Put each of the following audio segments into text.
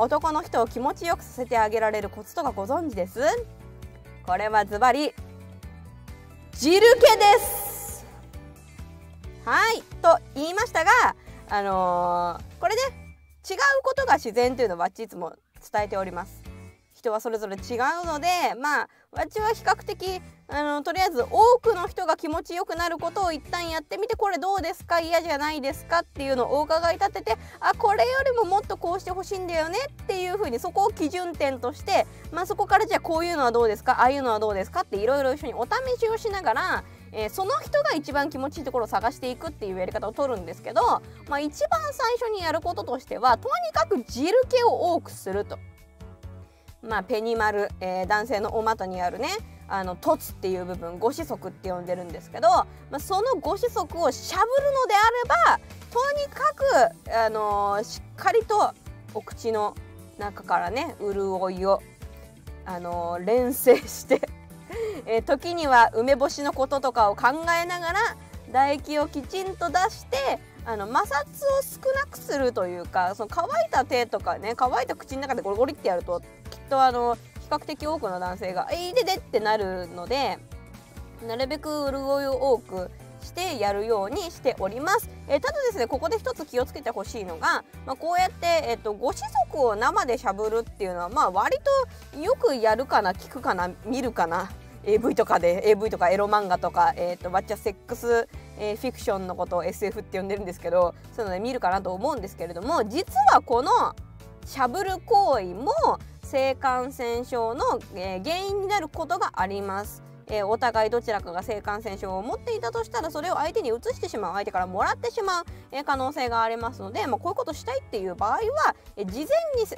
男の人を気持ちよくさせてあげられるコツとかご存知です？これはズバリ汁気です。はいと言いましたがあのー、これね違うことが自然というのはいつも伝えております。人はそれぞれ違うのでまあわちは比較的あのとりあえず多くの人が気持ちよくなることを一旦やってみてこれどうですか？嫌じゃないですかっていうのをお伺い立ててあこれよりももっとこうしてほしいんだよねっていうふうにそこを基準点として、まあ、そこからじゃあこういうのはどうですか？ああいうのはどうですか？っていろいろ一緒にお試しをしながらえー、その人が一番気持ちいいところを探していくっていうやり方を取るんですけど、まあ、一番最初にやることとしてはとにかく汁気を多くすると。まあ、ペニマル、えー、男性のお股にあるねあの凸っていう部分ご子息って呼んでるんですけど、まあ、そのご子息をしゃぶるのであればとにかく、あのー、しっかりとお口の中からね潤いを、あのー、連成してえー、時には梅干しのこととかを考えながら唾液をきちんと出してあの摩擦を少なくするというかその乾いた手とかね乾いた口の中でゴリゴリってやるととあの比較的多くの男性が「えいでで」ってなるのでなるべく潤いを多くしてやるようにしております、えー、ただですねここで一つ気をつけてほしいのが、まあ、こうやって、えーと、ご子息を生でしゃぶるっていうのはまあ割とよくやるかな聞くかな見るかな AV とかで AV とかエロ漫画とか、えーと、バッチャセックスえー、フィクションのことを SF って呼んでるんですけどそういうので見るかなと思うんですけれども実はこのしゃぶる行為も性感染症の、えー、原因になることがあります。え、お互いどちらかが性感染症を持っていたとしたらそれを相手に移してしまう相手からもらってしまう、え、可能性がありますので、まあ、こういうことしたいっていう場合は、え、事前に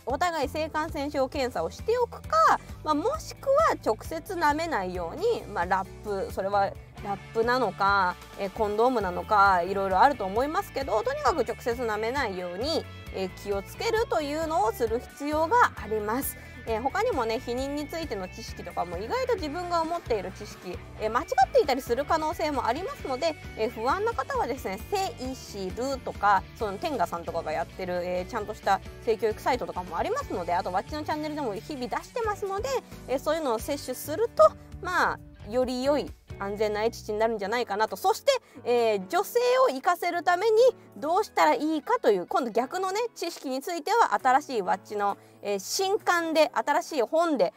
お互い性感染症検査をしておくか、まあ、もしくは直接舐めないように、まあ、ラップそれはラップなのか、えコンドームなのかいろいろあると思いますけどとにかく直接舐めないように、え気をつけるというのをする必要があります。えー、他にもね避妊についての知識とかも意外と自分が思っている知識、えー、間違っていたりする可能性もありますので、えー、不安な方はですね「性知る」とかその天下さんとかがやってる、えちゃんとした性教育サイトとかもありますのであとわっちのチャンネルでも日々出してますので、えそういうのを摂取するとまあより良い安全な父になるんじゃないかなとそして、えー、女性を生かせるためにどうしたらいいかという今度逆のね知識については新しいワッチの、えー、新刊で新しい本で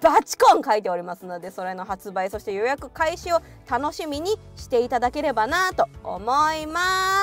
バチコン書いておりますのでそれの発売そして予約開始を楽しみにしていただければなと思います。